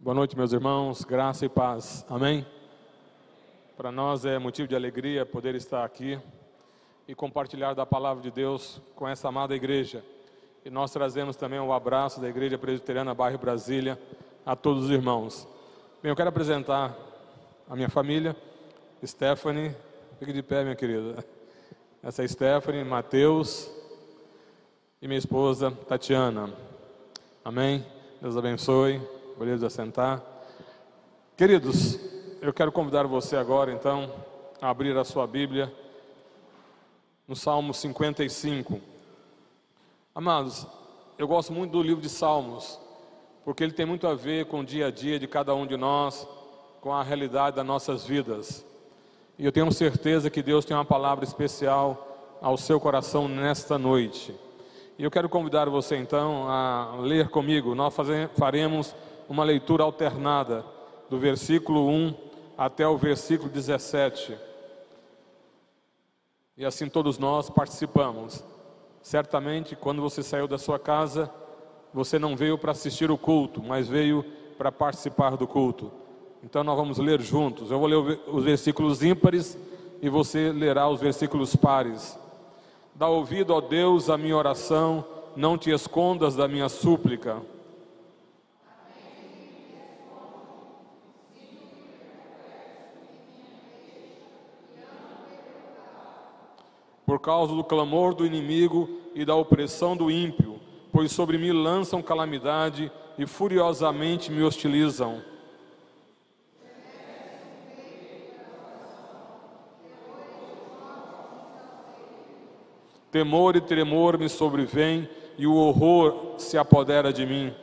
Boa noite, meus irmãos, graça e paz, amém? Para nós é motivo de alegria poder estar aqui e compartilhar da palavra de Deus com essa amada igreja. E nós trazemos também o um abraço da Igreja Presbiteriana Bairro Brasília a todos os irmãos. Bem, eu quero apresentar a minha família, Stephanie, fique de pé, minha querida. Essa é Stephanie, Mateus e minha esposa Tatiana. Amém? Deus abençoe. Podemos assentar. Queridos, eu quero convidar você agora, então, a abrir a sua Bíblia no Salmo 55. Amados, eu gosto muito do livro de Salmos, porque ele tem muito a ver com o dia a dia de cada um de nós, com a realidade das nossas vidas. E eu tenho certeza que Deus tem uma palavra especial ao seu coração nesta noite. E eu quero convidar você então a ler comigo. Nós faremos uma leitura alternada do versículo 1 até o versículo 17. E assim todos nós participamos. Certamente, quando você saiu da sua casa, você não veio para assistir o culto, mas veio para participar do culto. Então nós vamos ler juntos. Eu vou ler os versículos ímpares e você lerá os versículos pares. Dá ouvido, ó Deus, à minha oração, não te escondas da minha súplica. Por causa do clamor do inimigo e da opressão do ímpio, pois sobre mim lançam calamidade e furiosamente me hostilizam. Temor e tremor me sobrevêm e o horror se apodera de mim.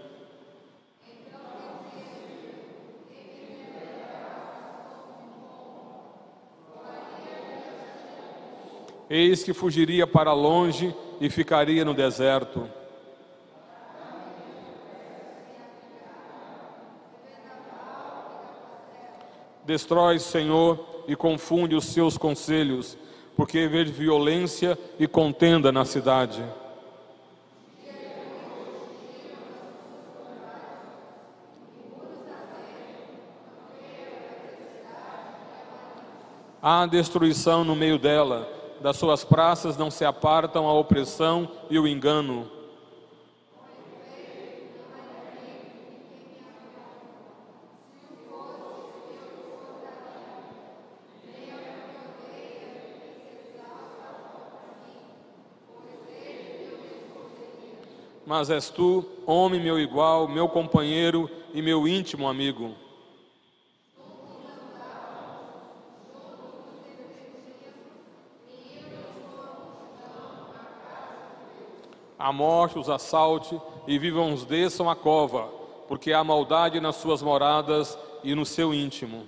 Eis que fugiria para longe e ficaria no deserto. Destrói, Senhor, e confunde os seus conselhos, porque vejo violência e contenda na cidade. Há destruição no meio dela das suas praças não se apartam a opressão e o engano. Mas és tu, homem meu igual, meu companheiro e meu íntimo amigo. A morte os assalte e vivam os desçam a cova, porque há maldade nas suas moradas e no seu íntimo.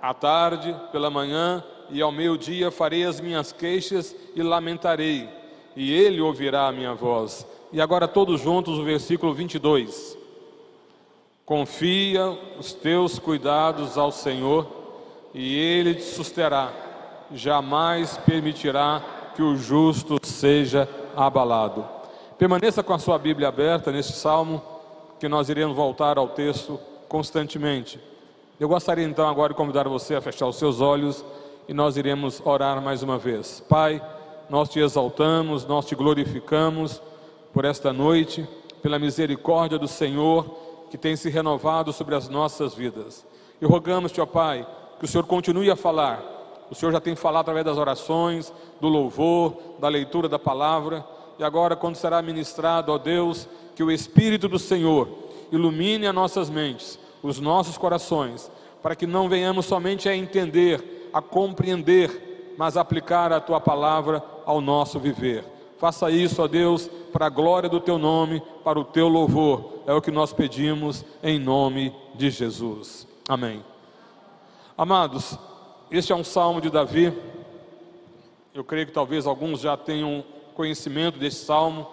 À tarde, pela manhã e ao meio-dia farei as minhas queixas e lamentarei, e ele ouvirá a minha voz. E agora todos juntos o versículo 22. Confia os teus cuidados ao Senhor e ele te susterá, jamais permitirá que o justo seja abalado. Permaneça com a sua Bíblia aberta neste salmo, que nós iremos voltar ao texto constantemente. Eu gostaria então agora de convidar você a fechar os seus olhos e nós iremos orar mais uma vez. Pai, nós te exaltamos, nós te glorificamos por esta noite, pela misericórdia do Senhor que tem se renovado sobre as nossas vidas. E rogamos-te, ó Pai, que o Senhor continue a falar. O Senhor já tem falado através das orações, do louvor, da leitura da palavra, e agora, quando será ministrado, ó Deus, que o Espírito do Senhor ilumine as nossas mentes, os nossos corações, para que não venhamos somente a entender, a compreender, mas a aplicar a tua palavra ao nosso viver. Faça isso, ó Deus, para a glória do teu nome, para o teu louvor. É o que nós pedimos em nome de Jesus. Amém. Amados, este é um salmo de Davi. Eu creio que talvez alguns já tenham conhecimento desse salmo.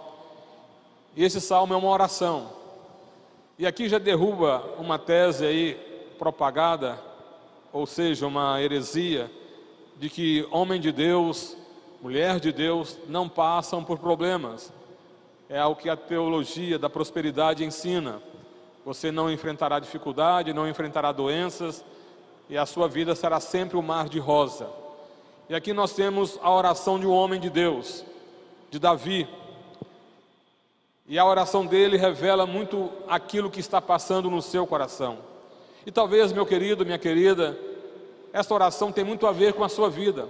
E esse salmo é uma oração. E aqui já derruba uma tese aí propagada, ou seja, uma heresia, de que homem de Deus, mulher de Deus, não passam por problemas. é o que a teologia da prosperidade ensina. Você não enfrentará dificuldade, não enfrentará doenças, e a sua vida será sempre um mar de rosa. E aqui nós temos a oração de um homem de Deus, de Davi. E a oração dele revela muito aquilo que está passando no seu coração. E talvez, meu querido, minha querida, esta oração tem muito a ver com a sua vida.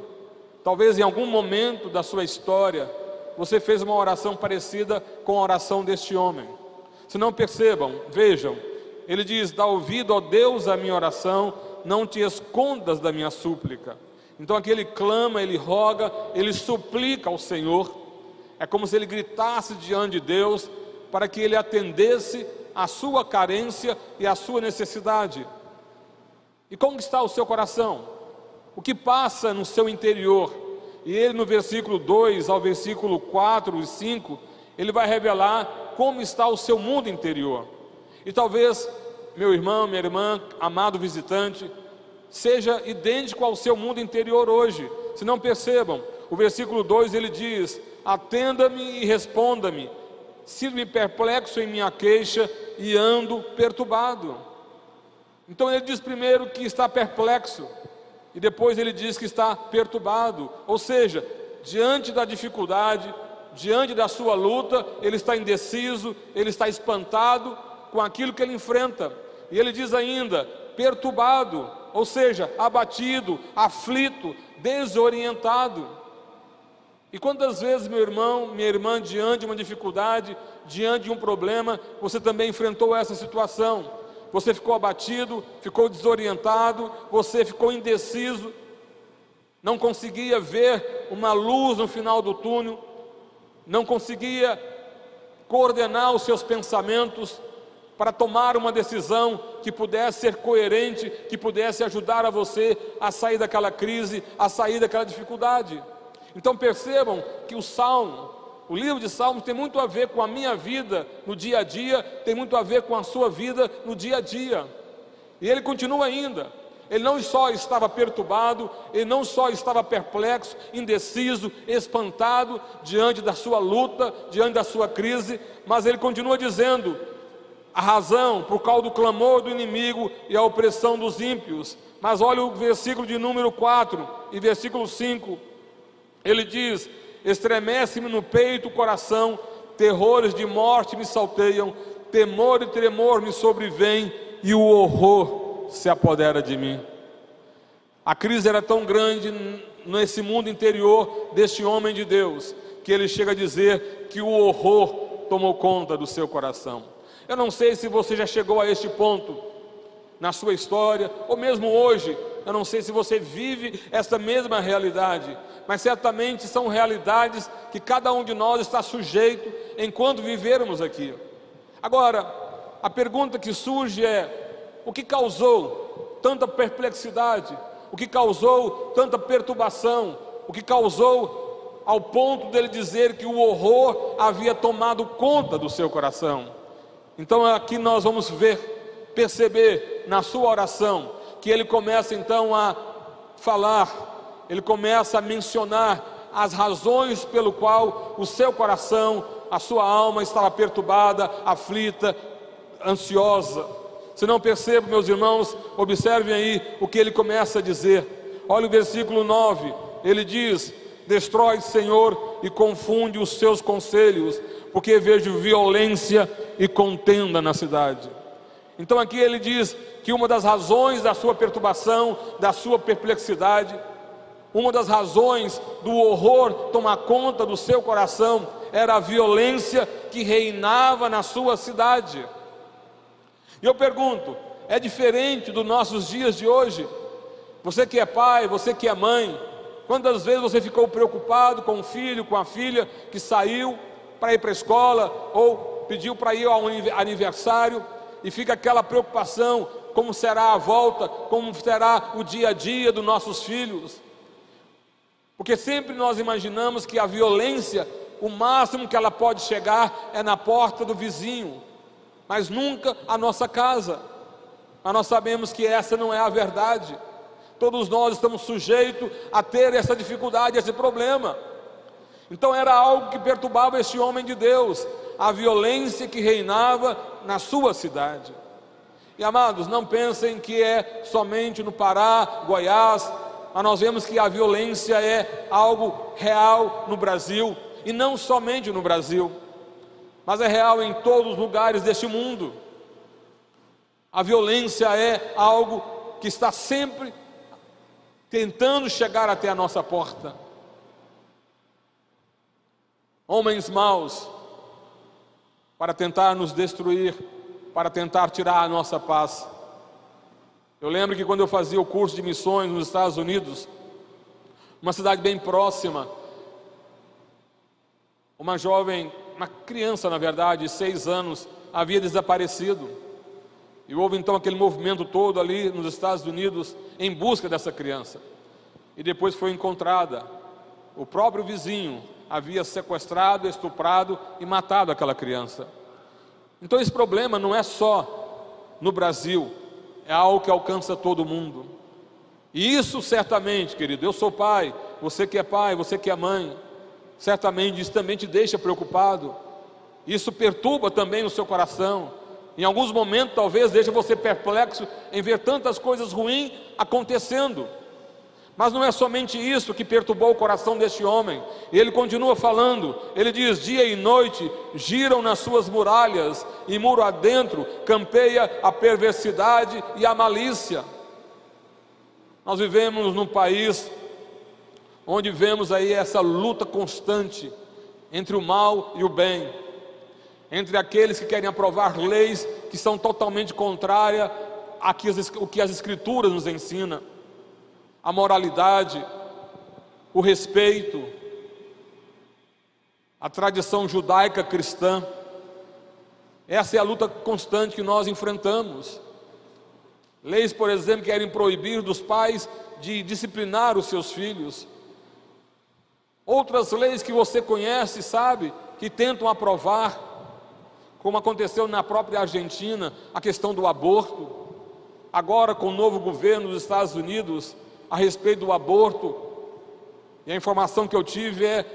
Talvez em algum momento da sua história você fez uma oração parecida com a oração deste homem. Se não percebam, vejam, ele diz: Dá ouvido, ó Deus, à minha oração, não te escondas da minha súplica. Então aqui ele clama, ele roga, ele suplica ao Senhor. É como se ele gritasse diante de Deus para que ele atendesse a sua carência e a sua necessidade. E como está o seu coração? O que passa no seu interior? E ele no versículo 2 ao versículo 4 e 5, ele vai revelar como está o seu mundo interior. E talvez, meu irmão, minha irmã, amado visitante, seja idêntico ao seu mundo interior hoje. Se não percebam, o versículo 2 ele diz: Atenda-me e responda-me, sinto-me perplexo em minha queixa e ando perturbado. Então ele diz primeiro que está perplexo, e depois ele diz que está perturbado, ou seja, diante da dificuldade, diante da sua luta, ele está indeciso, ele está espantado com aquilo que ele enfrenta, e ele diz ainda: perturbado, ou seja, abatido, aflito, desorientado. E quantas vezes, meu irmão, minha irmã, diante de uma dificuldade, diante de um problema, você também enfrentou essa situação? Você ficou abatido, ficou desorientado, você ficou indeciso, não conseguia ver uma luz no final do túnel, não conseguia coordenar os seus pensamentos para tomar uma decisão que pudesse ser coerente, que pudesse ajudar a você a sair daquela crise, a sair daquela dificuldade. Então percebam que o Salmo, o livro de Salmos tem muito a ver com a minha vida no dia a dia, tem muito a ver com a sua vida no dia a dia. E ele continua ainda. Ele não só estava perturbado, ele não só estava perplexo, indeciso, espantado diante da sua luta, diante da sua crise, mas ele continua dizendo: a razão por causa do clamor do inimigo e a opressão dos ímpios. Mas olha o versículo de número 4 e versículo 5. Ele diz: Estremece-me no peito o coração, terrores de morte me salteiam, temor e tremor me sobrevêm e o horror se apodera de mim. A crise era tão grande nesse mundo interior deste homem de Deus, que ele chega a dizer que o horror tomou conta do seu coração. Eu não sei se você já chegou a este ponto na sua história, ou mesmo hoje, eu não sei se você vive essa mesma realidade, mas certamente são realidades que cada um de nós está sujeito enquanto vivermos aqui. Agora, a pergunta que surge é: o que causou tanta perplexidade? O que causou tanta perturbação? O que causou ao ponto dele dizer que o horror havia tomado conta do seu coração? Então aqui nós vamos ver, perceber na sua oração que ele começa então a falar, ele começa a mencionar as razões pelo qual o seu coração, a sua alma estava perturbada, aflita, ansiosa. Se não percebo, meus irmãos, observem aí o que ele começa a dizer. Olha o versículo 9, ele diz: Destrói, Senhor, e confunde os seus conselhos, porque vejo violência e contenda na cidade. Então aqui ele diz que uma das razões da sua perturbação, da sua perplexidade, uma das razões do horror tomar conta do seu coração era a violência que reinava na sua cidade. E eu pergunto, é diferente dos nossos dias de hoje? Você que é pai, você que é mãe, quantas vezes você ficou preocupado com o filho, com a filha que saiu para ir para a escola ou pediu para ir ao aniversário e fica aquela preocupação: como será a volta, como será o dia a dia dos nossos filhos. Porque sempre nós imaginamos que a violência, o máximo que ela pode chegar é na porta do vizinho, mas nunca a nossa casa. Mas nós sabemos que essa não é a verdade. Todos nós estamos sujeitos a ter essa dificuldade, esse problema. Então era algo que perturbava este homem de Deus, a violência que reinava na sua cidade. E amados, não pensem que é somente no Pará, Goiás, mas nós vemos que a violência é algo real no Brasil, e não somente no Brasil, mas é real em todos os lugares deste mundo. A violência é algo que está sempre tentando chegar até a nossa porta. Homens maus, para tentar nos destruir, para tentar tirar a nossa paz. Eu lembro que quando eu fazia o curso de missões nos Estados Unidos, uma cidade bem próxima, uma jovem, uma criança na verdade, de seis anos, havia desaparecido. E houve então aquele movimento todo ali nos Estados Unidos em busca dessa criança. E depois foi encontrada. O próprio vizinho havia sequestrado, estuprado e matado aquela criança. Então esse problema não é só no Brasil, é algo que alcança todo mundo. E isso certamente, querido, eu sou pai, você que é pai, você que é mãe, certamente isso também te deixa preocupado. Isso perturba também o seu coração. Em alguns momentos, talvez, deixa você perplexo em ver tantas coisas ruins acontecendo. Mas não é somente isso que perturbou o coração deste homem. Ele continua falando, ele diz: dia e noite giram nas suas muralhas, e muro adentro campeia a perversidade e a malícia. Nós vivemos num país onde vemos aí essa luta constante entre o mal e o bem, entre aqueles que querem aprovar leis que são totalmente contrárias ao que as Escrituras nos ensinam a moralidade, o respeito, a tradição judaica cristã. Essa é a luta constante que nós enfrentamos. Leis, por exemplo, querem proibir dos pais de disciplinar os seus filhos. Outras leis que você conhece, sabe, que tentam aprovar, como aconteceu na própria Argentina, a questão do aborto. Agora, com o novo governo dos Estados Unidos, a respeito do aborto, e a informação que eu tive é: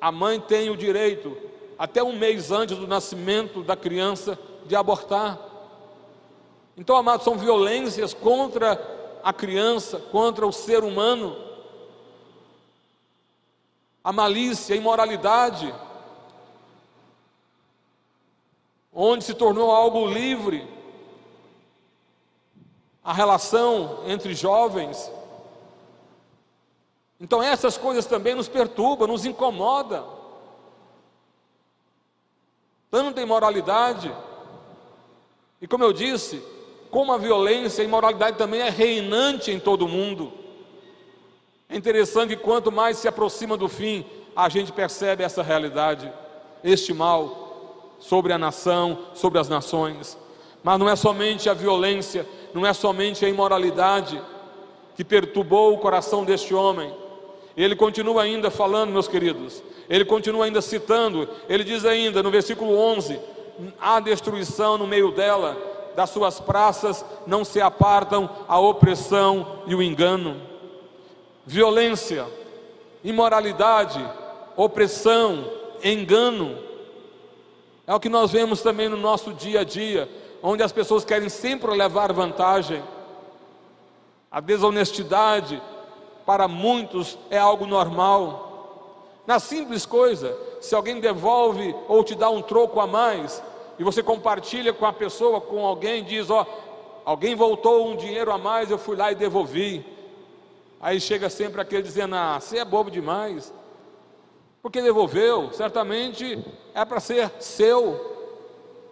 a mãe tem o direito, até um mês antes do nascimento da criança, de abortar. Então, amados, são violências contra a criança, contra o ser humano. A malícia, a imoralidade, onde se tornou algo livre, a relação entre jovens, então essas coisas também nos perturbam, nos incomodam. Tanta imoralidade. E como eu disse, como a violência, a imoralidade também é reinante em todo o mundo. É interessante que quanto mais se aproxima do fim, a gente percebe essa realidade, este mal sobre a nação, sobre as nações. Mas não é somente a violência, não é somente a imoralidade que perturbou o coração deste homem, ele continua ainda falando, meus queridos, ele continua ainda citando, ele diz ainda no versículo 11: há destruição no meio dela, das suas praças não se apartam a opressão e o engano, violência, imoralidade, opressão, engano, é o que nós vemos também no nosso dia a dia, onde as pessoas querem sempre levar vantagem, a desonestidade, para muitos é algo normal. Na simples coisa, se alguém devolve ou te dá um troco a mais, e você compartilha com a pessoa, com alguém, diz: Ó, alguém voltou um dinheiro a mais, eu fui lá e devolvi. Aí chega sempre aquele dizendo: Ah, você é bobo demais. Porque devolveu, certamente é para ser seu.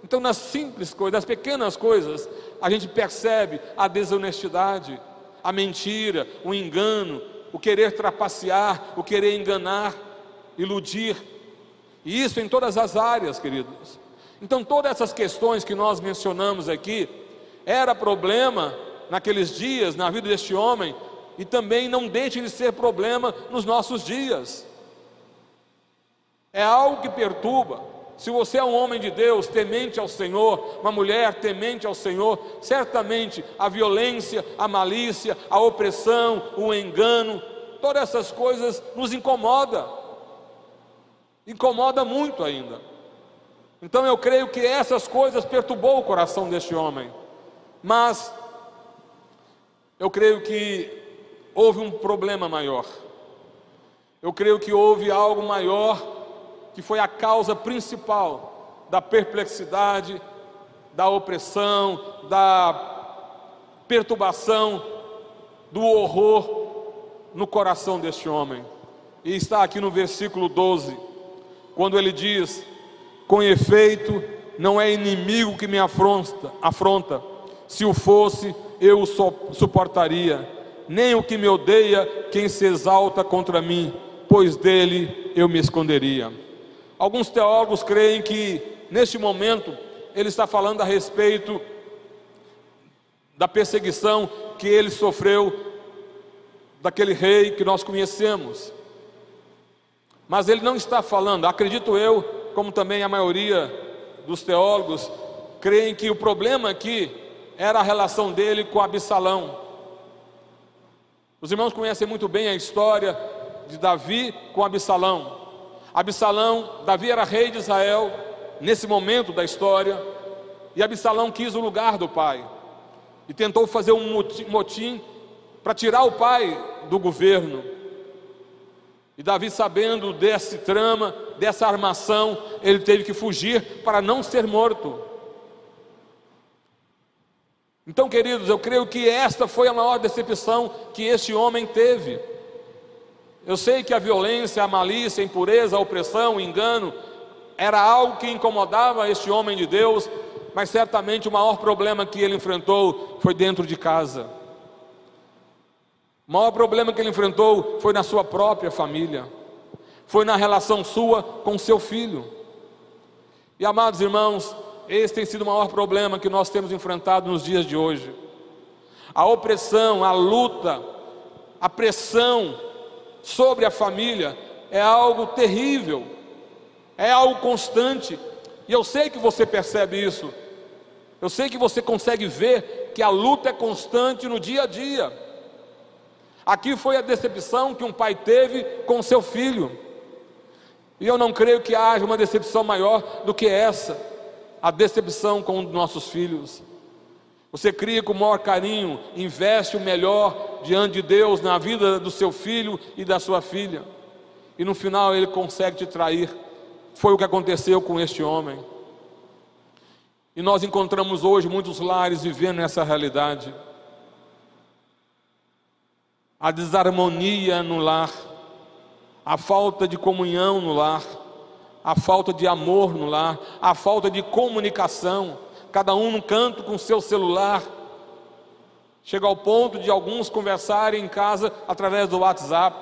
Então, nas simples coisas, nas pequenas coisas, a gente percebe a desonestidade a mentira, o engano, o querer trapacear, o querer enganar, iludir. E isso em todas as áreas, queridos. Então, todas essas questões que nós mencionamos aqui, era problema naqueles dias, na vida deste homem, e também não deixe de ser problema nos nossos dias. É algo que perturba, se você é um homem de Deus, temente ao Senhor, uma mulher temente ao Senhor, certamente a violência, a malícia, a opressão, o engano, todas essas coisas nos incomoda. Incomoda muito ainda. Então eu creio que essas coisas perturbou o coração deste homem. Mas eu creio que houve um problema maior. Eu creio que houve algo maior que foi a causa principal da perplexidade, da opressão, da perturbação, do horror no coração deste homem. E está aqui no versículo 12, quando ele diz: Com efeito, não é inimigo que me afronta, afronta. Se o fosse, eu o suportaria. Nem o que me odeia, quem se exalta contra mim, pois dele eu me esconderia. Alguns teólogos creem que neste momento ele está falando a respeito da perseguição que ele sofreu daquele rei que nós conhecemos. Mas ele não está falando, acredito eu, como também a maioria dos teólogos, creem que o problema aqui era a relação dele com Absalão. Os irmãos conhecem muito bem a história de Davi com Absalão. Absalão, Davi era rei de Israel nesse momento da história, e Absalão quis o lugar do pai e tentou fazer um motim para tirar o pai do governo. E Davi, sabendo desse trama, dessa armação, ele teve que fugir para não ser morto. Então, queridos, eu creio que esta foi a maior decepção que este homem teve. Eu sei que a violência, a malícia, a impureza, a opressão, o engano, era algo que incomodava este homem de Deus, mas certamente o maior problema que ele enfrentou foi dentro de casa. O maior problema que ele enfrentou foi na sua própria família, foi na relação sua com seu filho. E amados irmãos, esse tem sido o maior problema que nós temos enfrentado nos dias de hoje. A opressão, a luta, a pressão sobre a família é algo terrível, é algo constante, e eu sei que você percebe isso, eu sei que você consegue ver que a luta é constante no dia a dia. Aqui foi a decepção que um pai teve com seu filho, e eu não creio que haja uma decepção maior do que essa, a decepção com nossos filhos. Você cria com o maior carinho, investe o melhor diante de Deus na vida do seu filho e da sua filha, e no final ele consegue te trair. Foi o que aconteceu com este homem. E nós encontramos hoje muitos lares vivendo essa realidade. A desarmonia no lar, a falta de comunhão no lar, a falta de amor no lar, a falta de comunicação, cada um num canto com seu celular. Chega ao ponto de alguns conversarem em casa através do WhatsApp.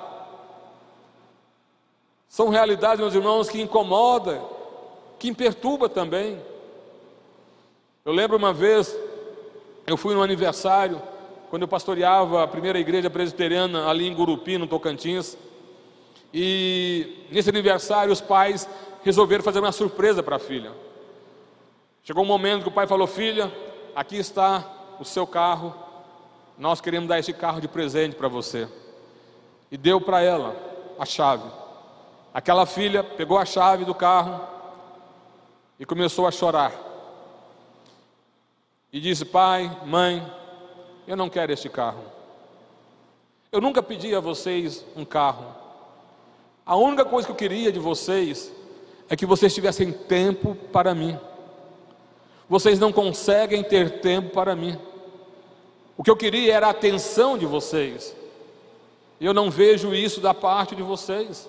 São realidades, meus irmãos, que incomoda, que perturba também. Eu lembro uma vez, eu fui no aniversário, quando eu pastoreava a primeira igreja presbiteriana ali em Gurupi, no Tocantins, e nesse aniversário os pais resolveram fazer uma surpresa para a filha. Chegou um momento que o pai falou: Filha, aqui está o seu carro, nós queremos dar esse carro de presente para você. E deu para ela a chave. Aquela filha pegou a chave do carro e começou a chorar. E disse: Pai, mãe, eu não quero este carro. Eu nunca pedi a vocês um carro. A única coisa que eu queria de vocês é que vocês tivessem tempo para mim. Vocês não conseguem ter tempo para mim. O que eu queria era a atenção de vocês. Eu não vejo isso da parte de vocês.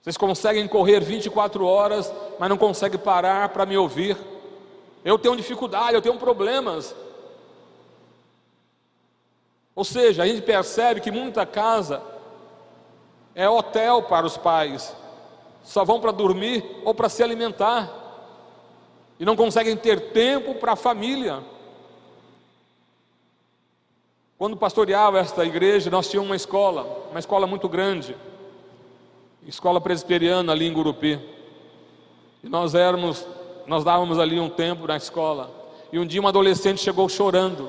Vocês conseguem correr 24 horas, mas não conseguem parar para me ouvir. Eu tenho dificuldade, eu tenho problemas. Ou seja, a gente percebe que muita casa é hotel para os pais, só vão para dormir ou para se alimentar, e não conseguem ter tempo para a família. Quando pastoreava esta igreja, nós tínhamos uma escola, uma escola muito grande escola presbiteriana ali em Gurupi. E nós éramos, nós dávamos ali um tempo na escola. E um dia uma adolescente chegou chorando.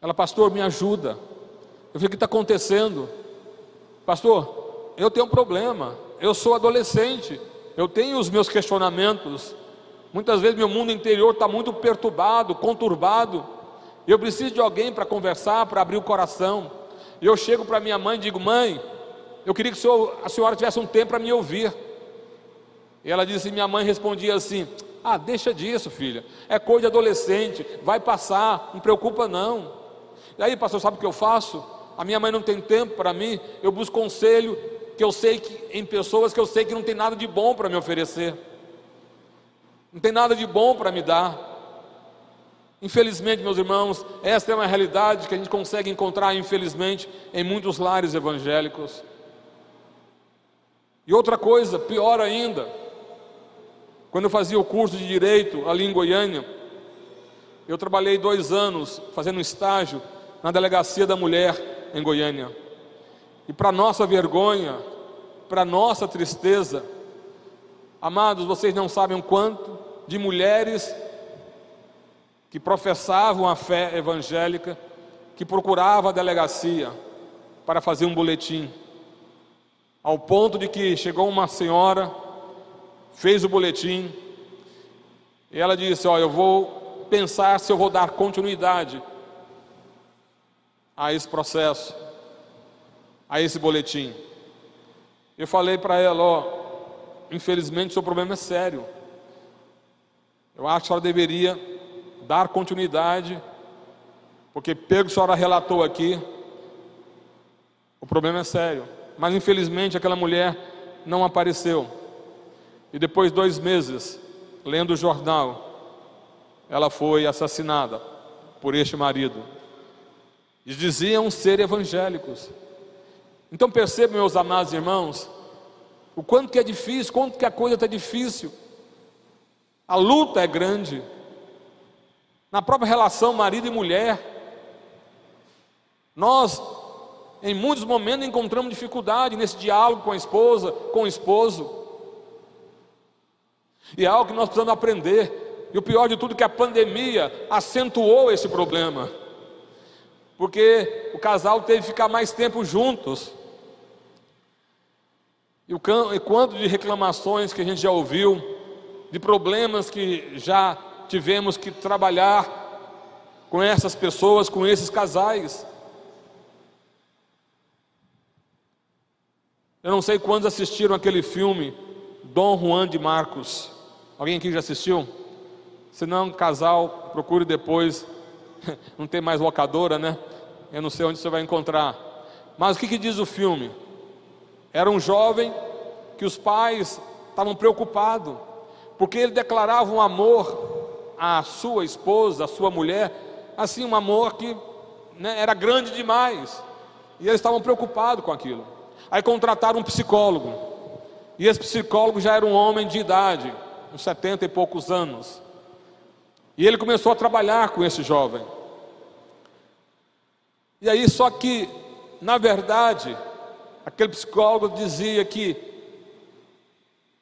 Ela, pastor, me ajuda. Eu falei, o que está acontecendo? Pastor, eu tenho um problema. Eu sou adolescente. Eu tenho os meus questionamentos. Muitas vezes meu mundo interior está muito perturbado, conturbado. Eu preciso de alguém para conversar, para abrir o coração. Eu chego para minha mãe e digo: Mãe, eu queria que a senhora tivesse um tempo para me ouvir. E ela disse: Minha mãe respondia assim: Ah, deixa disso, filha. É coisa de adolescente, vai passar, não preocupa não. E aí, pastor, sabe o que eu faço? A minha mãe não tem tempo para mim, eu busco conselho que eu sei que em pessoas que eu sei que não tem nada de bom para me oferecer. Não tem nada de bom para me dar. Infelizmente, meus irmãos, esta é uma realidade que a gente consegue encontrar, infelizmente, em muitos lares evangélicos. E outra coisa, pior ainda, quando eu fazia o curso de direito ali em Goiânia, eu trabalhei dois anos fazendo um estágio na delegacia da mulher em Goiânia. E para nossa vergonha, para nossa tristeza, amados, vocês não sabem o quanto de mulheres que professavam a fé evangélica, que procuravam a delegacia para fazer um boletim, ao ponto de que chegou uma senhora fez o boletim, e ela disse: Ó, eu vou pensar se eu vou dar continuidade a esse processo, a esse boletim. Eu falei para ela: Ó, infelizmente seu problema é sério. Eu acho que a senhora deveria dar continuidade, porque pelo que a senhora relatou aqui, o problema é sério. Mas infelizmente aquela mulher não apareceu. E depois de dois meses, lendo o jornal, ela foi assassinada por este marido. E diziam ser evangélicos. Então percebam, meus amados irmãos, o quanto que é difícil, quanto que a coisa está difícil. A luta é grande. Na própria relação marido e mulher. Nós, em muitos momentos, encontramos dificuldade nesse diálogo com a esposa, com o esposo. E é algo que nós precisamos aprender. E o pior de tudo é que a pandemia acentuou esse problema. Porque o casal teve que ficar mais tempo juntos. E o quanto de reclamações que a gente já ouviu, de problemas que já tivemos que trabalhar com essas pessoas, com esses casais. Eu não sei quantos assistiram aquele filme Dom Juan de Marcos. Alguém aqui já assistiu? Se não, casal, procure depois. Não tem mais locadora, né? Eu não sei onde você vai encontrar. Mas o que, que diz o filme? Era um jovem que os pais estavam preocupados, porque ele declarava um amor à sua esposa, à sua mulher, assim, um amor que né, era grande demais. E eles estavam preocupados com aquilo. Aí contrataram um psicólogo. E esse psicólogo já era um homem de idade, uns setenta e poucos anos. E ele começou a trabalhar com esse jovem. E aí, só que, na verdade, aquele psicólogo dizia que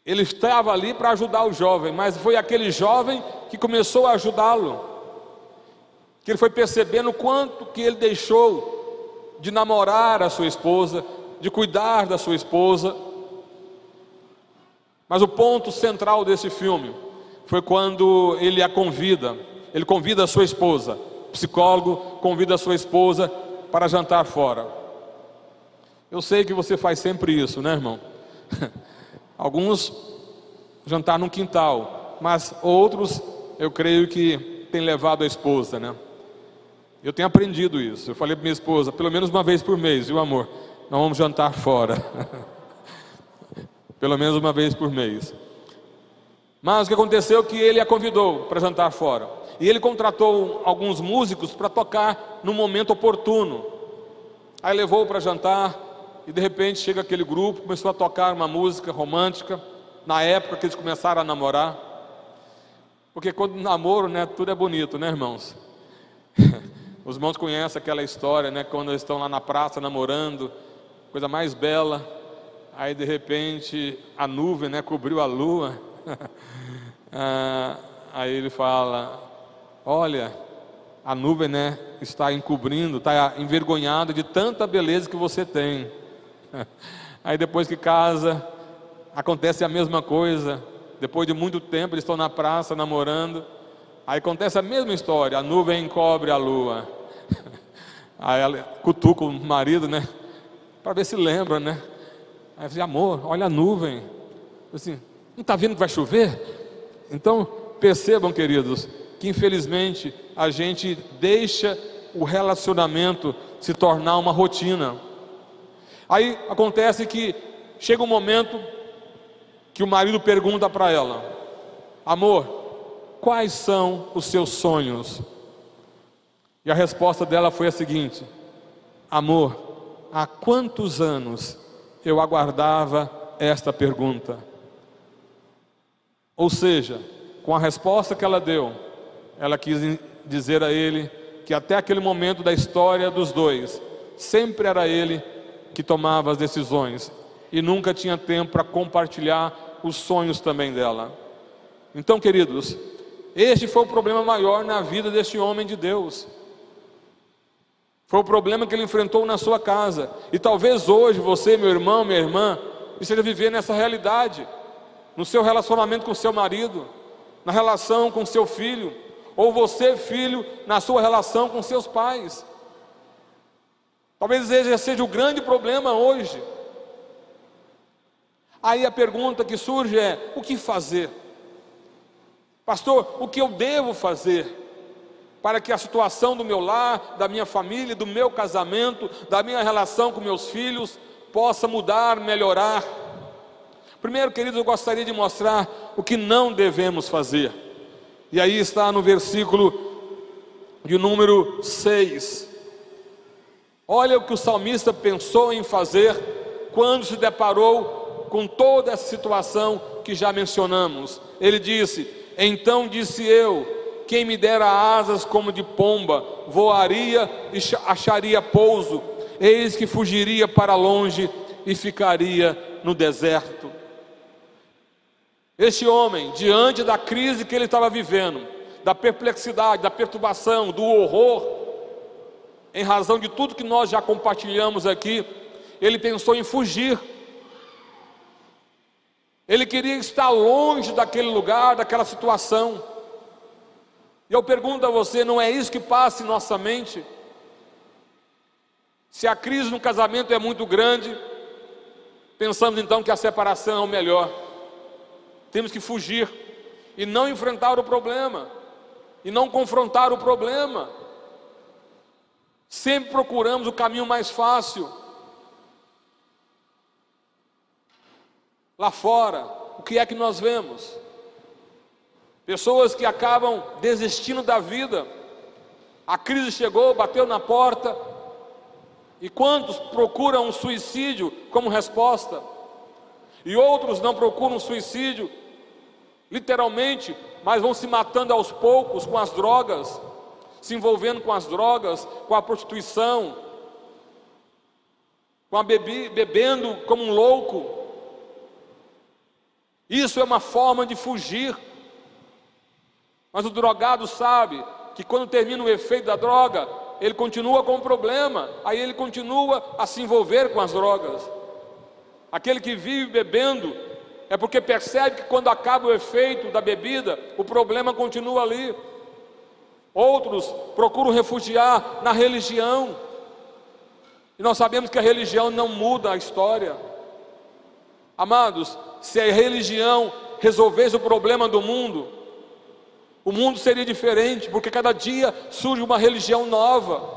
ele estava ali para ajudar o jovem, mas foi aquele jovem que começou a ajudá-lo. Que ele foi percebendo o quanto que ele deixou de namorar a sua esposa, de cuidar da sua esposa, mas o ponto central desse filme foi quando ele a convida, ele convida a sua esposa, psicólogo convida a sua esposa para jantar fora. Eu sei que você faz sempre isso, né, irmão? Alguns jantar no quintal, mas outros eu creio que tem levado a esposa, né? Eu tenho aprendido isso. Eu falei para minha esposa, pelo menos uma vez por mês, viu, amor? Nós vamos jantar fora. pelo menos uma vez por mês. Mas o que aconteceu é que ele a convidou para jantar fora. E ele contratou alguns músicos para tocar no momento oportuno. Aí levou para jantar e de repente chega aquele grupo, começou a tocar uma música romântica, na época que eles começaram a namorar. Porque quando namoro, né, tudo é bonito, né, irmãos? Os irmãos conhecem aquela história, né, quando eles estão lá na praça namorando, coisa mais bela. Aí de repente a nuvem né, cobriu a lua. ah, aí ele fala: Olha, a nuvem né, está encobrindo, está envergonhada de tanta beleza que você tem. Aí depois que casa, acontece a mesma coisa. Depois de muito tempo, eles estão na praça namorando. Aí acontece a mesma história: a nuvem encobre a lua. Aí ela cutuca o marido, né? Para ver se lembra, né? Aí diz, amor, olha a nuvem. Assim, não está vendo que vai chover? Então, percebam, queridos, que infelizmente a gente deixa o relacionamento se tornar uma rotina. Aí acontece que chega um momento que o marido pergunta para ela: Amor, quais são os seus sonhos? E a resposta dela foi a seguinte: Amor, há quantos anos eu aguardava esta pergunta? Ou seja, com a resposta que ela deu, ela quis dizer a ele que até aquele momento da história dos dois, sempre era ele que tomava as decisões e nunca tinha tempo para compartilhar os sonhos também dela. Então, queridos, este foi o problema maior na vida deste homem de Deus. Foi o problema que ele enfrentou na sua casa. E talvez hoje você, meu irmão, minha irmã, esteja vivendo essa realidade no seu relacionamento com seu marido, na relação com seu filho, ou você, filho, na sua relação com seus pais. Talvez esse seja o grande problema hoje. Aí a pergunta que surge é: o que fazer? Pastor, o que eu devo fazer para que a situação do meu lar, da minha família, do meu casamento, da minha relação com meus filhos possa mudar, melhorar? Primeiro, queridos, eu gostaria de mostrar o que não devemos fazer. E aí está no versículo de número 6. Olha o que o salmista pensou em fazer quando se deparou com toda essa situação que já mencionamos. Ele disse: Então disse eu, quem me dera asas como de pomba, voaria e acharia pouso, eis que fugiria para longe e ficaria no deserto. Este homem, diante da crise que ele estava vivendo, da perplexidade, da perturbação, do horror, em razão de tudo que nós já compartilhamos aqui, ele pensou em fugir. Ele queria estar longe daquele lugar, daquela situação. E eu pergunto a você: não é isso que passa em nossa mente? Se a crise no casamento é muito grande, pensamos então que a separação é o melhor. Temos que fugir e não enfrentar o problema, e não confrontar o problema. Sempre procuramos o caminho mais fácil. Lá fora, o que é que nós vemos? Pessoas que acabam desistindo da vida. A crise chegou, bateu na porta. E quantos procuram um suicídio como resposta? E outros não procuram suicídio literalmente, mas vão se matando aos poucos com as drogas, se envolvendo com as drogas, com a prostituição, com a bebi, bebendo como um louco. Isso é uma forma de fugir. Mas o drogado sabe que quando termina o efeito da droga, ele continua com o problema, aí ele continua a se envolver com as drogas. Aquele que vive bebendo, é porque percebe que quando acaba o efeito da bebida, o problema continua ali. Outros procuram refugiar na religião, e nós sabemos que a religião não muda a história. Amados, se a religião resolvesse o problema do mundo, o mundo seria diferente, porque cada dia surge uma religião nova.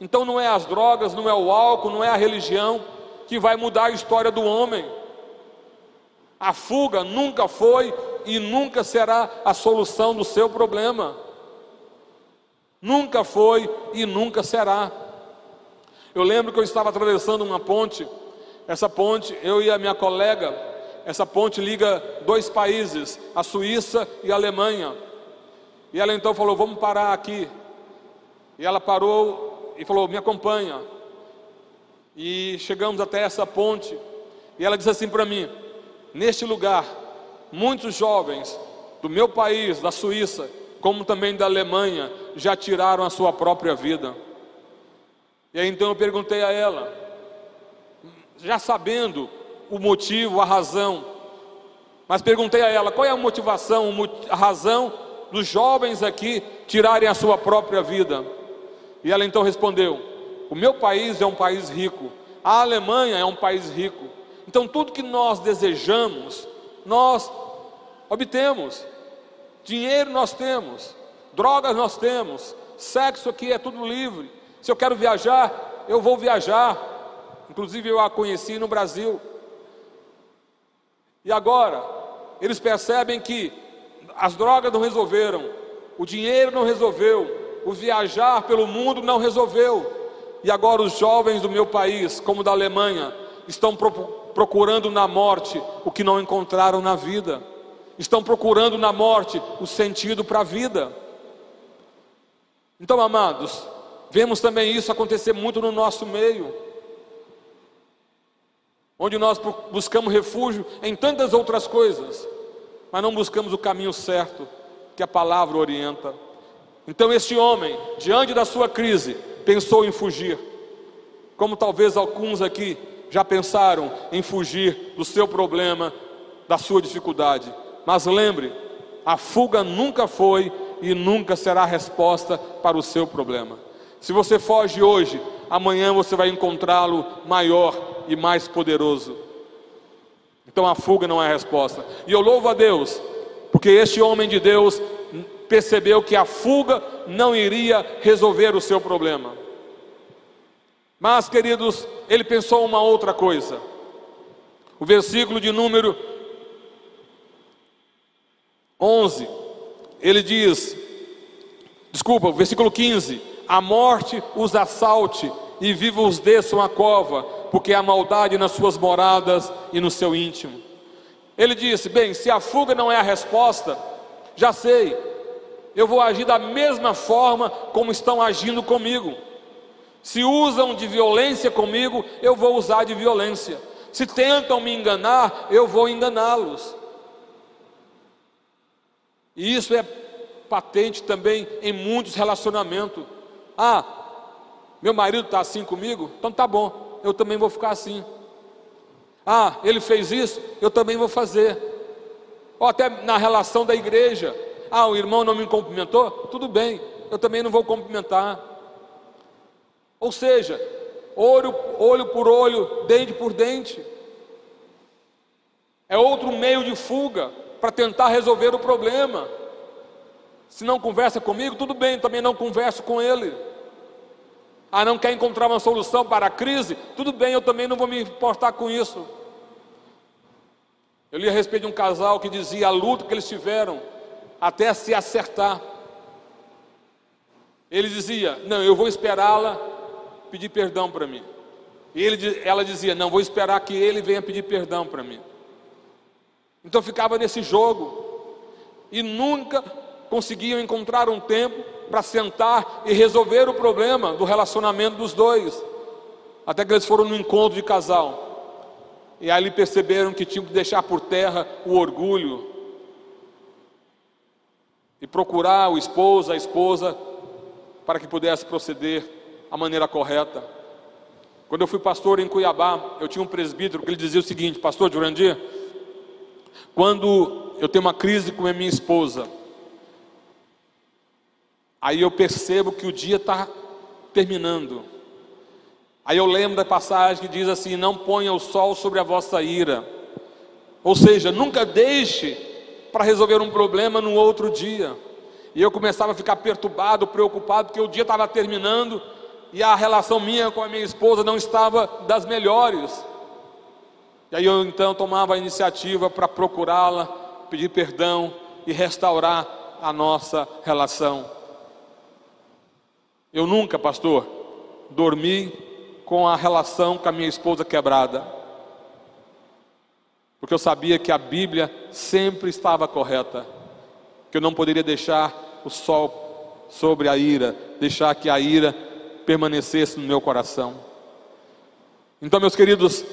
Então não é as drogas, não é o álcool, não é a religião que vai mudar a história do homem. A fuga nunca foi e nunca será a solução do seu problema. Nunca foi e nunca será. Eu lembro que eu estava atravessando uma ponte. Essa ponte, eu e a minha colega, essa ponte liga dois países, a Suíça e a Alemanha. E ela então falou: Vamos parar aqui. E ela parou e falou: Me acompanha. E chegamos até essa ponte. E ela disse assim para mim: neste lugar, muitos jovens do meu país, da Suíça, como também da Alemanha, já tiraram a sua própria vida. E aí então eu perguntei a ela, já sabendo o motivo, a razão. Mas perguntei a ela qual é a motivação, a razão dos jovens aqui tirarem a sua própria vida. E ela então respondeu: O meu país é um país rico, a Alemanha é um país rico. Então tudo que nós desejamos, nós obtemos. Dinheiro nós temos, drogas nós temos, sexo aqui é tudo livre. Se eu quero viajar, eu vou viajar. Inclusive eu a conheci no Brasil. E agora, eles percebem que as drogas não resolveram, o dinheiro não resolveu, o viajar pelo mundo não resolveu. E agora os jovens do meu país, como da Alemanha, estão procurando na morte o que não encontraram na vida. Estão procurando na morte o sentido para a vida. Então, amados, vemos também isso acontecer muito no nosso meio onde nós buscamos refúgio em tantas outras coisas, mas não buscamos o caminho certo que a palavra orienta. Então, este homem, diante da sua crise, pensou em fugir, como talvez alguns aqui já pensaram em fugir do seu problema, da sua dificuldade. Mas lembre, a fuga nunca foi e nunca será a resposta para o seu problema. Se você foge hoje, amanhã você vai encontrá-lo maior e mais poderoso. Então a fuga não é a resposta. E eu louvo a Deus, porque este homem de Deus percebeu que a fuga não iria resolver o seu problema. Mas, queridos, ele pensou uma outra coisa. O versículo de número 11, ele diz: desculpa, versículo 15: A morte os assalte e vivos desçam a cova, porque há maldade nas suas moradas e no seu íntimo. Ele disse: Bem, se a fuga não é a resposta, já sei, eu vou agir da mesma forma como estão agindo comigo. Se usam de violência comigo, eu vou usar de violência. Se tentam me enganar, eu vou enganá-los. E isso é patente também em muitos relacionamentos. Ah, meu marido está assim comigo? Então tá bom, eu também vou ficar assim. Ah, ele fez isso, eu também vou fazer. Ou até na relação da igreja. Ah, o irmão não me cumprimentou? Tudo bem, eu também não vou cumprimentar. Ou seja, olho, olho por olho, dente por dente. É outro meio de fuga para tentar resolver o problema. Se não conversa comigo, tudo bem, também não converso com ele. Ah, não quer encontrar uma solução para a crise? Tudo bem, eu também não vou me importar com isso. Eu li a respeito de um casal que dizia a luta que eles tiveram até se acertar. Ele dizia: Não, eu vou esperá-la pedir perdão para mim. E ele, ela dizia: Não, vou esperar que ele venha pedir perdão para mim. Então ficava nesse jogo e nunca conseguiam encontrar um tempo para sentar e resolver o problema do relacionamento dos dois. Até que eles foram no encontro de casal. E aí perceberam que tinham que deixar por terra o orgulho e procurar o esposo, a esposa, para que pudesse proceder a maneira correta. Quando eu fui pastor em Cuiabá, eu tinha um presbítero que ele dizia o seguinte: Pastor Jurandir, quando eu tenho uma crise com a minha esposa, Aí eu percebo que o dia está terminando. Aí eu lembro da passagem que diz assim: Não ponha o sol sobre a vossa ira. Ou seja, nunca deixe para resolver um problema no outro dia. E eu começava a ficar perturbado, preocupado, porque o dia estava terminando e a relação minha com a minha esposa não estava das melhores. E aí eu então tomava a iniciativa para procurá-la, pedir perdão e restaurar a nossa relação. Eu nunca, pastor, dormi com a relação com a minha esposa quebrada. Porque eu sabia que a Bíblia sempre estava correta. Que eu não poderia deixar o sol sobre a ira, deixar que a ira permanecesse no meu coração. Então, meus queridos,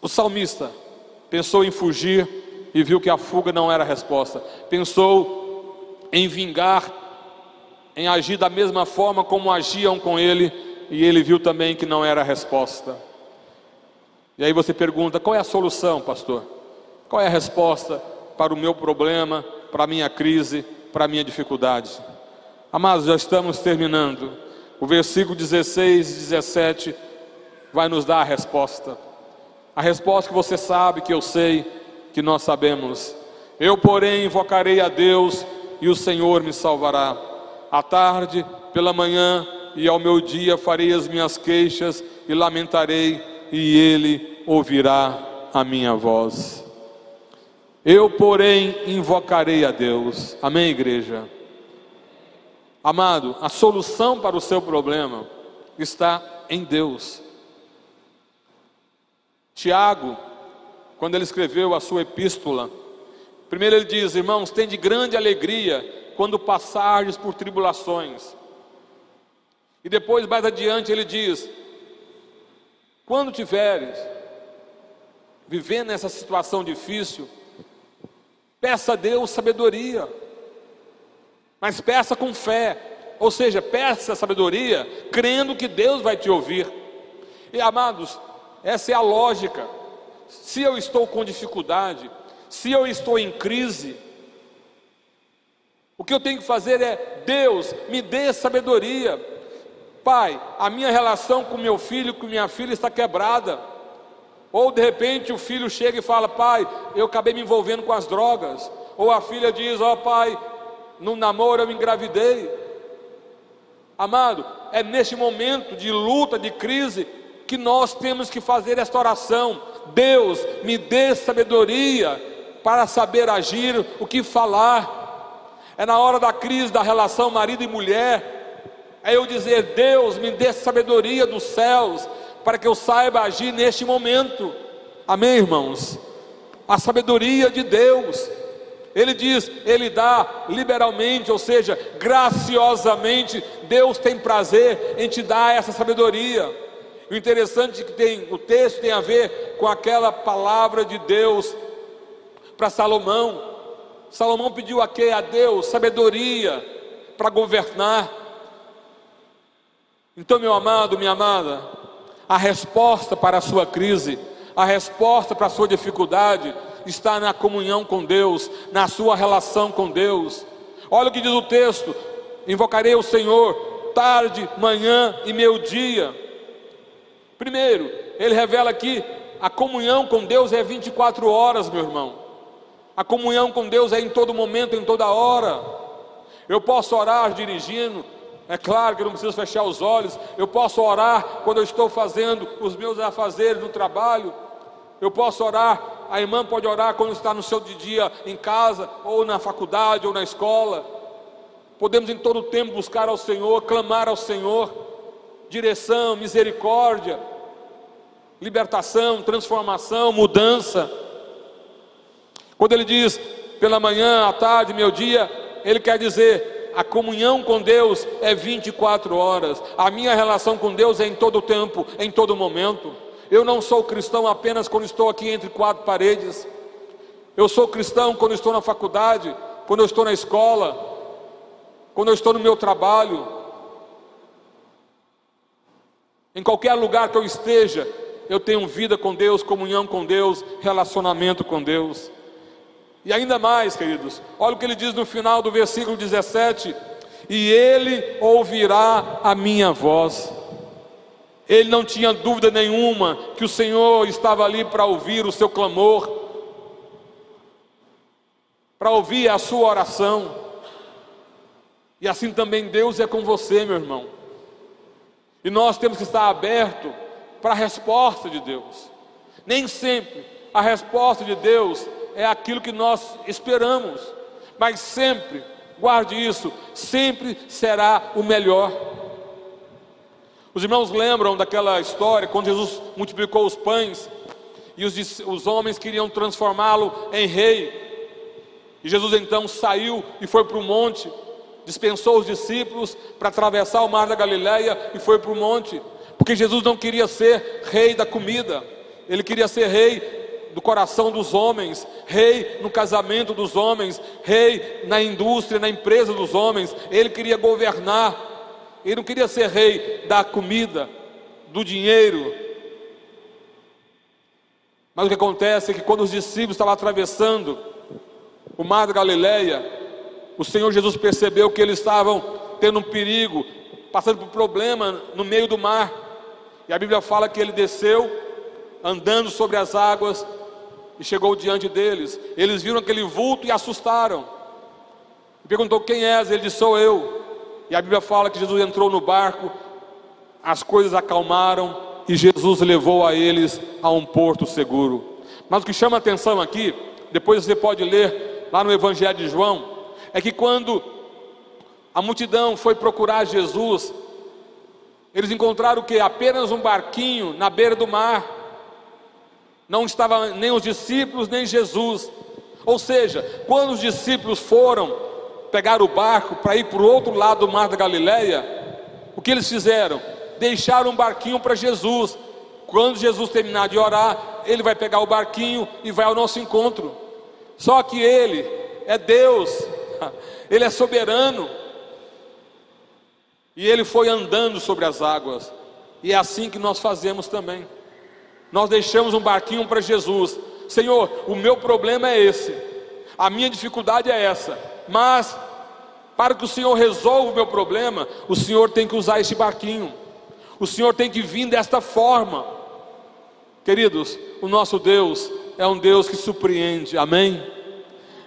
o salmista pensou em fugir e viu que a fuga não era a resposta. Pensou em vingar em agir da mesma forma como agiam com ele, e ele viu também que não era a resposta. E aí você pergunta: qual é a solução, pastor? Qual é a resposta para o meu problema, para a minha crise, para a minha dificuldade? Amados, já estamos terminando. O versículo 16 e 17 vai nos dar a resposta. A resposta que você sabe, que eu sei, que nós sabemos. Eu, porém, invocarei a Deus e o Senhor me salvará. À tarde, pela manhã e ao meu dia farei as minhas queixas e lamentarei, e Ele ouvirá a minha voz. Eu, porém, invocarei a Deus. Amém, igreja? Amado, a solução para o seu problema está em Deus. Tiago, quando ele escreveu a sua epístola, primeiro ele diz: Irmãos, tem de grande alegria quando passardes por tribulações. E depois, mais adiante, ele diz: Quando tiveres vivendo essa situação difícil, peça a Deus sabedoria mas peça com fé, ou seja, peça sabedoria, crendo que Deus vai te ouvir. E amados, essa é a lógica. Se eu estou com dificuldade, se eu estou em crise, o que eu tenho que fazer é: Deus, me dê sabedoria. Pai, a minha relação com meu filho, com minha filha está quebrada. Ou de repente o filho chega e fala: Pai, eu acabei me envolvendo com as drogas. Ou a filha diz: Ó oh, pai, no namoro eu engravidei. Amado, é neste momento de luta, de crise, que nós temos que fazer esta oração. Deus, me dê sabedoria para saber agir, o que falar. É na hora da crise da relação marido e mulher. É eu dizer: Deus, me dê sabedoria dos céus, para que eu saiba agir neste momento. Amém, irmãos? A sabedoria de Deus. Ele diz, ele dá liberalmente, ou seja, graciosamente. Deus tem prazer em te dar essa sabedoria. O interessante é que tem, o texto tem a ver com aquela palavra de Deus para Salomão. Salomão pediu a quê? A Deus sabedoria para governar. Então, meu amado, minha amada, a resposta para a sua crise, a resposta para a sua dificuldade, está na comunhão com Deus, na sua relação com Deus. Olha o que diz o texto: invocarei o Senhor tarde, manhã e meu dia. Primeiro, ele revela que a comunhão com Deus é 24 horas, meu irmão. A comunhão com Deus é em todo momento, em toda hora. Eu posso orar dirigindo, é claro que eu não preciso fechar os olhos. Eu posso orar quando eu estou fazendo os meus afazeres no trabalho. Eu posso orar, a irmã pode orar quando está no seu dia em casa, ou na faculdade, ou na escola. Podemos em todo tempo buscar ao Senhor, clamar ao Senhor, direção, misericórdia, libertação, transformação, mudança. Quando ele diz pela manhã, à tarde, meu dia, ele quer dizer a comunhão com Deus é 24 horas, a minha relação com Deus é em todo tempo, em todo momento. Eu não sou cristão apenas quando estou aqui entre quatro paredes. Eu sou cristão quando estou na faculdade, quando eu estou na escola, quando eu estou no meu trabalho. Em qualquer lugar que eu esteja, eu tenho vida com Deus, comunhão com Deus, relacionamento com Deus. E ainda mais, queridos, olha o que ele diz no final do versículo 17: E ele ouvirá a minha voz. Ele não tinha dúvida nenhuma que o Senhor estava ali para ouvir o seu clamor, para ouvir a sua oração. E assim também Deus é com você, meu irmão. E nós temos que estar aberto para a resposta de Deus. Nem sempre a resposta de Deus é aquilo que nós esperamos, mas sempre, guarde isso, sempre será o melhor. Os irmãos lembram daquela história quando Jesus multiplicou os pães e os, os homens queriam transformá-lo em rei. E Jesus então saiu e foi para o monte, dispensou os discípulos para atravessar o mar da Galileia e foi para o monte, porque Jesus não queria ser rei da comida, ele queria ser rei do coração dos homens, rei no casamento dos homens, rei na indústria, na empresa dos homens, ele queria governar ele não queria ser rei da comida, do dinheiro. Mas o que acontece é que quando os discípulos estavam atravessando o mar da Galileia, o Senhor Jesus percebeu que eles estavam tendo um perigo, passando por um problema no meio do mar. E a Bíblia fala que ele desceu, andando sobre as águas, e chegou diante deles. Eles viram aquele vulto e assustaram. E perguntou: Quem és? Ele disse: Sou eu. E a Bíblia fala que Jesus entrou no barco, as coisas acalmaram e Jesus levou a eles a um porto seguro. Mas o que chama atenção aqui, depois você pode ler lá no Evangelho de João, é que quando a multidão foi procurar Jesus, eles encontraram o que? Apenas um barquinho na beira do mar. Não estavam nem os discípulos, nem Jesus. Ou seja, quando os discípulos foram pegar o barco para ir para o outro lado do mar da Galileia, o que eles fizeram? Deixaram um barquinho para Jesus. Quando Jesus terminar de orar, ele vai pegar o barquinho e vai ao nosso encontro. Só que ele é Deus, ele é soberano. E ele foi andando sobre as águas. E é assim que nós fazemos também. Nós deixamos um barquinho para Jesus. Senhor, o meu problema é esse. A minha dificuldade é essa. Mas para que o Senhor resolva o meu problema, o Senhor tem que usar este barquinho. O Senhor tem que vir desta forma. Queridos, o nosso Deus é um Deus que surpreende. Amém?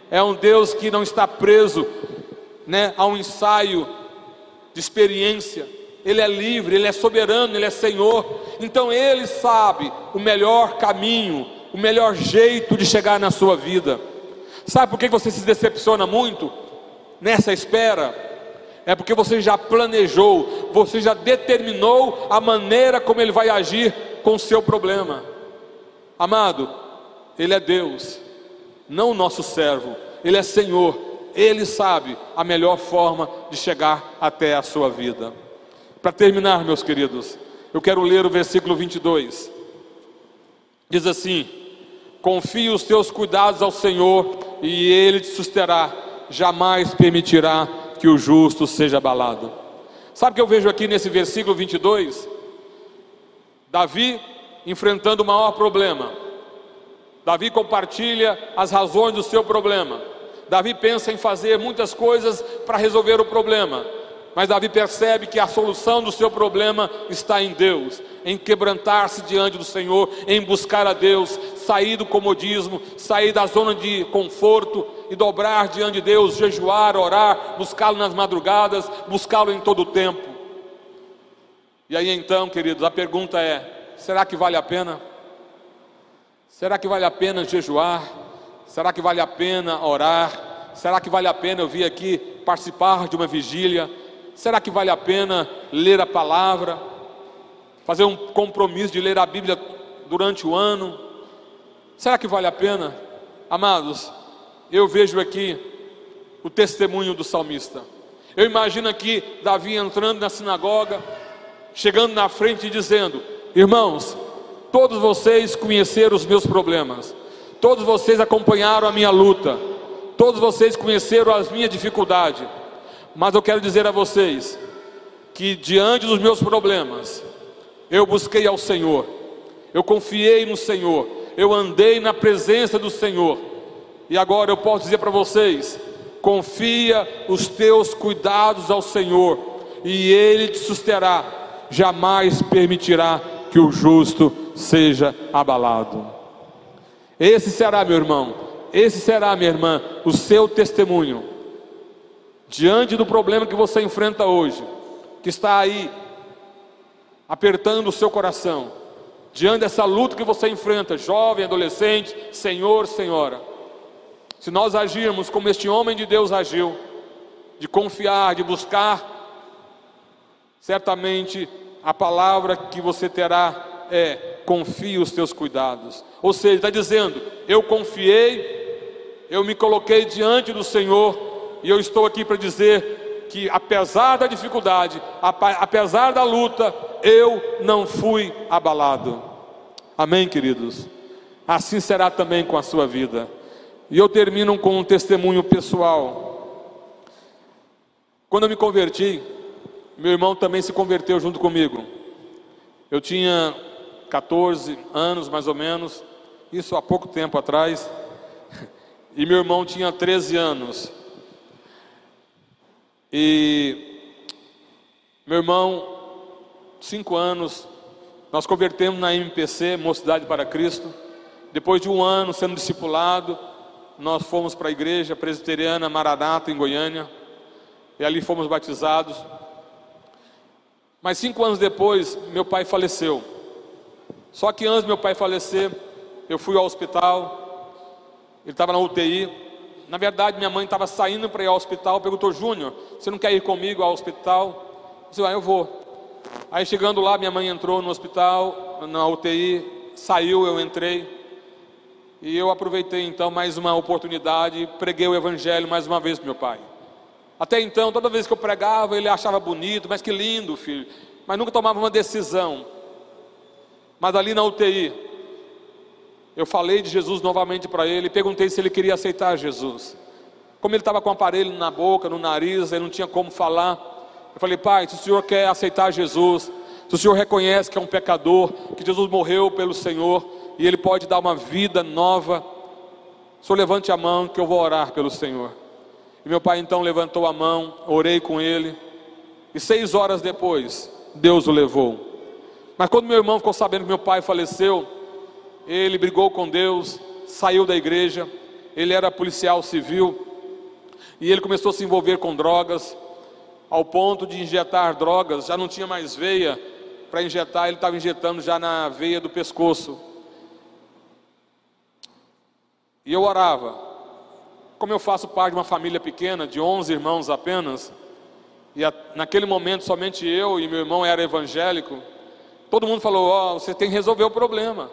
É um Deus que não está preso, né, a um ensaio de experiência, Ele é livre, Ele é soberano, Ele é Senhor, então Ele sabe o melhor caminho, o melhor jeito de chegar na sua vida. Sabe por que você se decepciona muito nessa espera? É porque você já planejou, você já determinou a maneira como Ele vai agir com o seu problema. Amado, Ele é Deus, não o nosso servo, Ele é Senhor. Ele sabe a melhor forma de chegar até a sua vida. Para terminar, meus queridos, eu quero ler o versículo 22. Diz assim: Confie os teus cuidados ao Senhor e Ele te susterá, jamais permitirá que o justo seja abalado. Sabe o que eu vejo aqui nesse versículo 22? Davi enfrentando o maior problema. Davi compartilha as razões do seu problema. Davi pensa em fazer muitas coisas para resolver o problema, mas Davi percebe que a solução do seu problema está em Deus, em quebrantar-se diante do Senhor, em buscar a Deus, sair do comodismo, sair da zona de conforto e dobrar diante de Deus, jejuar, orar, buscá-lo nas madrugadas, buscá-lo em todo o tempo. E aí então, queridos, a pergunta é: será que vale a pena? Será que vale a pena jejuar? Será que vale a pena orar? Será que vale a pena eu vir aqui participar de uma vigília? Será que vale a pena ler a palavra? Fazer um compromisso de ler a Bíblia durante o ano? Será que vale a pena? Amados, eu vejo aqui o testemunho do salmista. Eu imagino aqui Davi entrando na sinagoga, chegando na frente e dizendo: Irmãos, todos vocês conheceram os meus problemas, Todos vocês acompanharam a minha luta, todos vocês conheceram as minhas dificuldades, mas eu quero dizer a vocês que diante dos meus problemas, eu busquei ao Senhor, eu confiei no Senhor, eu andei na presença do Senhor, e agora eu posso dizer para vocês: confia os teus cuidados ao Senhor, e Ele te susterá, jamais permitirá que o justo seja abalado. Esse será, meu irmão, esse será, minha irmã, o seu testemunho. Diante do problema que você enfrenta hoje, que está aí apertando o seu coração, diante dessa luta que você enfrenta, jovem, adolescente, senhor, senhora. Se nós agirmos como este homem de Deus agiu, de confiar, de buscar, certamente a palavra que você terá é confie os teus cuidados. Ou seja, está dizendo: eu confiei, eu me coloquei diante do Senhor, e eu estou aqui para dizer que, apesar da dificuldade, apesar da luta, eu não fui abalado. Amém, queridos? Assim será também com a sua vida. E eu termino com um testemunho pessoal. Quando eu me converti, meu irmão também se converteu junto comigo. Eu tinha 14 anos mais ou menos, isso há pouco tempo atrás, e meu irmão tinha 13 anos. E meu irmão, 5 anos, nós convertemos na MPC, Mocidade para Cristo. Depois de um ano sendo discipulado, nós fomos para a igreja presbiteriana Maranata, em Goiânia, e ali fomos batizados. Mas cinco anos depois, meu pai faleceu. Só que antes de meu pai falecer, eu fui ao hospital, ele estava na UTI. Na verdade, minha mãe estava saindo para ir ao hospital, perguntou, Júnior, você não quer ir comigo ao hospital? Eu disse, ah, eu vou. Aí chegando lá, minha mãe entrou no hospital, na UTI, saiu, eu entrei. E eu aproveitei então mais uma oportunidade, preguei o evangelho mais uma vez para meu pai. Até então, toda vez que eu pregava, ele achava bonito, mas que lindo, filho. Mas nunca tomava uma decisão. Mas ali na UTI, eu falei de Jesus novamente para ele, perguntei se ele queria aceitar Jesus. Como ele estava com o aparelho na boca, no nariz, ele não tinha como falar. Eu falei, pai, se o senhor quer aceitar Jesus, se o senhor reconhece que é um pecador, que Jesus morreu pelo Senhor e ele pode dar uma vida nova, o senhor levante a mão que eu vou orar pelo Senhor. E meu pai então levantou a mão, orei com ele, e seis horas depois, Deus o levou. Mas quando meu irmão ficou sabendo que meu pai faleceu, ele brigou com Deus, saiu da igreja, ele era policial civil, e ele começou a se envolver com drogas, ao ponto de injetar drogas, já não tinha mais veia para injetar, ele estava injetando já na veia do pescoço. E eu orava, como eu faço parte de uma família pequena, de 11 irmãos apenas, e a, naquele momento somente eu e meu irmão era evangélico, todo mundo falou: Ó, oh, você tem que resolver o problema.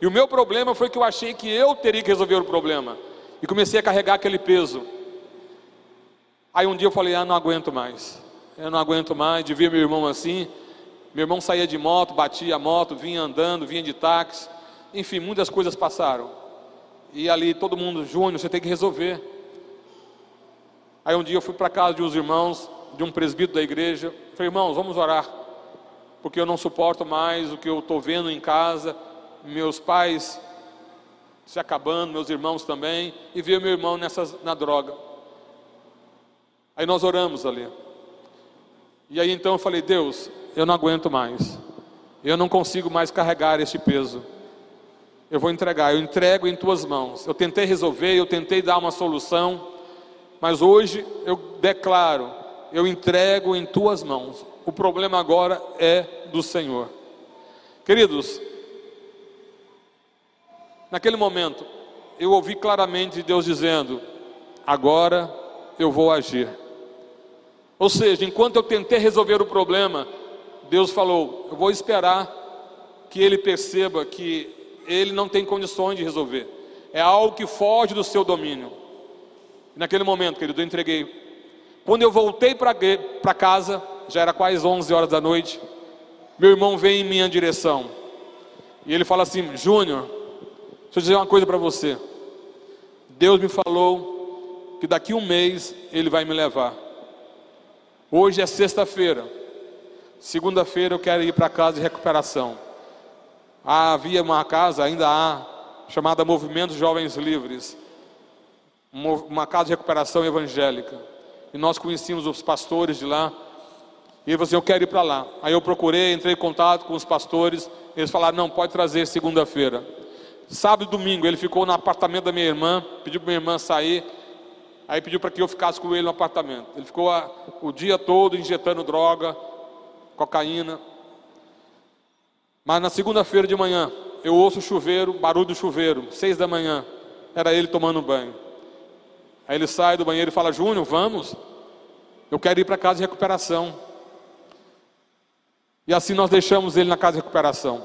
E o meu problema foi que eu achei que eu teria que resolver o problema. E comecei a carregar aquele peso. Aí um dia eu falei: Ah, não aguento mais. Eu não aguento mais de ver meu irmão assim. Meu irmão saía de moto, batia a moto, vinha andando, vinha de táxi. Enfim, muitas coisas passaram. E ali todo mundo, Júnior, você tem que resolver. Aí um dia eu fui para casa de uns irmãos, de um presbítero da igreja. Falei, irmãos, vamos orar. Porque eu não suporto mais o que eu estou vendo em casa. Meus pais se acabando, meus irmãos também. E ver meu irmão nessas, na droga. Aí nós oramos ali. E aí então eu falei, Deus, eu não aguento mais. Eu não consigo mais carregar este peso eu vou entregar, eu entrego em tuas mãos. Eu tentei resolver, eu tentei dar uma solução, mas hoje eu declaro, eu entrego em tuas mãos. O problema agora é do Senhor. Queridos, naquele momento, eu ouvi claramente Deus dizendo: agora eu vou agir. Ou seja, enquanto eu tentei resolver o problema, Deus falou: eu vou esperar que ele perceba que ele não tem condições de resolver. É algo que foge do seu domínio. E naquele momento, querido, eu entreguei. Quando eu voltei para casa, já era quase 11 horas da noite, meu irmão veio em minha direção. E ele fala assim: Júnior, deixa eu dizer uma coisa para você. Deus me falou que daqui um mês ele vai me levar. Hoje é sexta-feira. Segunda-feira eu quero ir para casa de recuperação havia uma casa, ainda há, chamada Movimento Jovens Livres, uma casa de recuperação evangélica. E nós conhecíamos os pastores de lá. E ele falou assim: Eu quero ir para lá. Aí eu procurei, entrei em contato com os pastores. Eles falaram: Não, pode trazer segunda-feira. Sábado e domingo ele ficou no apartamento da minha irmã, pediu para minha irmã sair. Aí pediu para que eu ficasse com ele no apartamento. Ele ficou a, o dia todo injetando droga, cocaína. Mas na segunda-feira de manhã, eu ouço o chuveiro, barulho do chuveiro, seis da manhã, era ele tomando banho. Aí ele sai do banheiro e fala: Júnior, vamos, eu quero ir para casa de recuperação. E assim nós deixamos ele na casa de recuperação.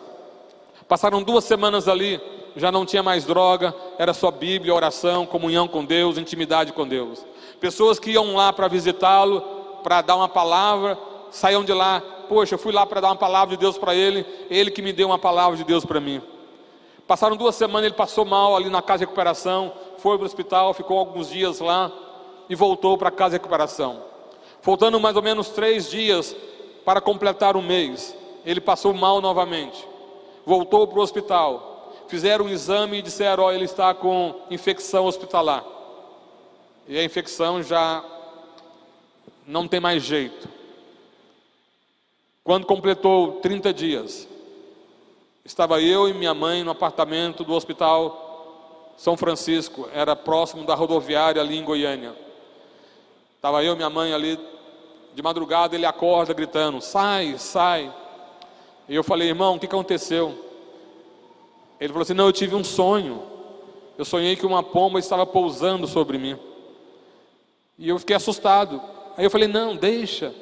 Passaram duas semanas ali, já não tinha mais droga, era só Bíblia, oração, comunhão com Deus, intimidade com Deus. Pessoas que iam lá para visitá-lo, para dar uma palavra, saíam de lá poxa, eu fui lá para dar uma palavra de Deus para ele, ele que me deu uma palavra de Deus para mim. Passaram duas semanas, ele passou mal ali na casa de recuperação, foi para o hospital, ficou alguns dias lá e voltou para a casa de recuperação. Faltando mais ou menos três dias para completar o mês, ele passou mal novamente, voltou para o hospital, fizeram um exame e disseram: ó, ele está com infecção hospitalar. E a infecção já não tem mais jeito. Quando completou 30 dias, estava eu e minha mãe no apartamento do hospital São Francisco, era próximo da rodoviária ali em Goiânia. Estava eu e minha mãe ali, de madrugada ele acorda gritando: sai, sai. E eu falei, irmão, o que aconteceu? Ele falou assim: não, eu tive um sonho. Eu sonhei que uma pomba estava pousando sobre mim. E eu fiquei assustado. Aí eu falei: não, deixa.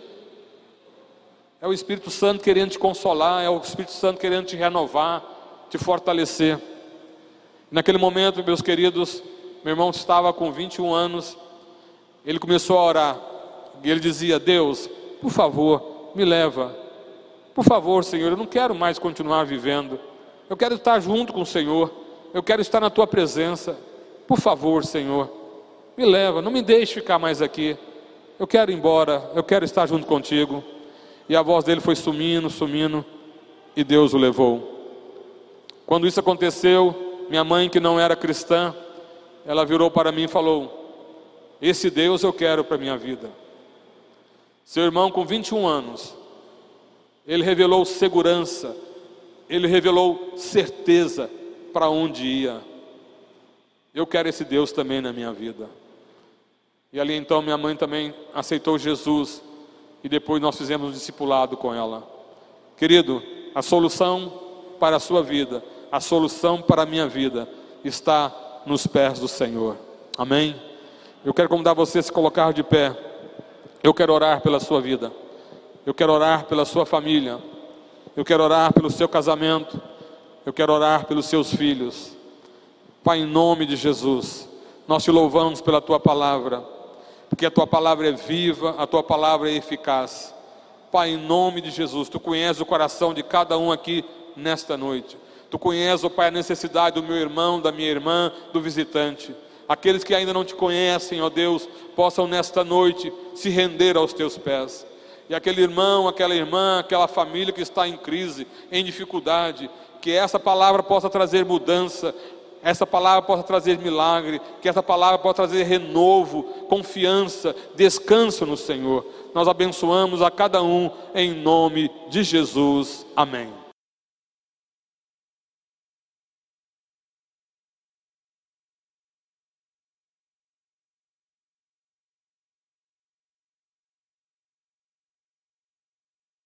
É o Espírito Santo querendo te consolar, é o Espírito Santo querendo te renovar, te fortalecer. Naquele momento, meus queridos, meu irmão estava com 21 anos, ele começou a orar, e ele dizia: Deus, por favor, me leva, por favor, Senhor, eu não quero mais continuar vivendo, eu quero estar junto com o Senhor, eu quero estar na tua presença, por favor, Senhor, me leva, não me deixe ficar mais aqui, eu quero ir embora, eu quero estar junto contigo. E a voz dele foi sumindo, sumindo, e Deus o levou. Quando isso aconteceu, minha mãe, que não era cristã, ela virou para mim e falou: Esse Deus eu quero para a minha vida. Seu irmão, com 21 anos, ele revelou segurança, ele revelou certeza para onde ia. Eu quero esse Deus também na minha vida. E ali então minha mãe também aceitou Jesus e depois nós fizemos um discipulado com ela. Querido, a solução para a sua vida, a solução para a minha vida está nos pés do Senhor. Amém? Eu quero convidar você a se colocar de pé. Eu quero orar pela sua vida. Eu quero orar pela sua família. Eu quero orar pelo seu casamento. Eu quero orar pelos seus filhos. Pai, em nome de Jesus, nós te louvamos pela tua palavra porque a tua palavra é viva, a tua palavra é eficaz. Pai, em nome de Jesus, tu conheces o coração de cada um aqui nesta noite. Tu conheces, oh Pai, a necessidade do meu irmão, da minha irmã, do visitante. Aqueles que ainda não te conhecem, ó Deus, possam nesta noite se render aos teus pés. E aquele irmão, aquela irmã, aquela família que está em crise, em dificuldade, que essa palavra possa trazer mudança, essa palavra possa trazer milagre, que essa palavra possa trazer renovo, confiança, descanso no Senhor. Nós abençoamos a cada um em nome de Jesus. Amém.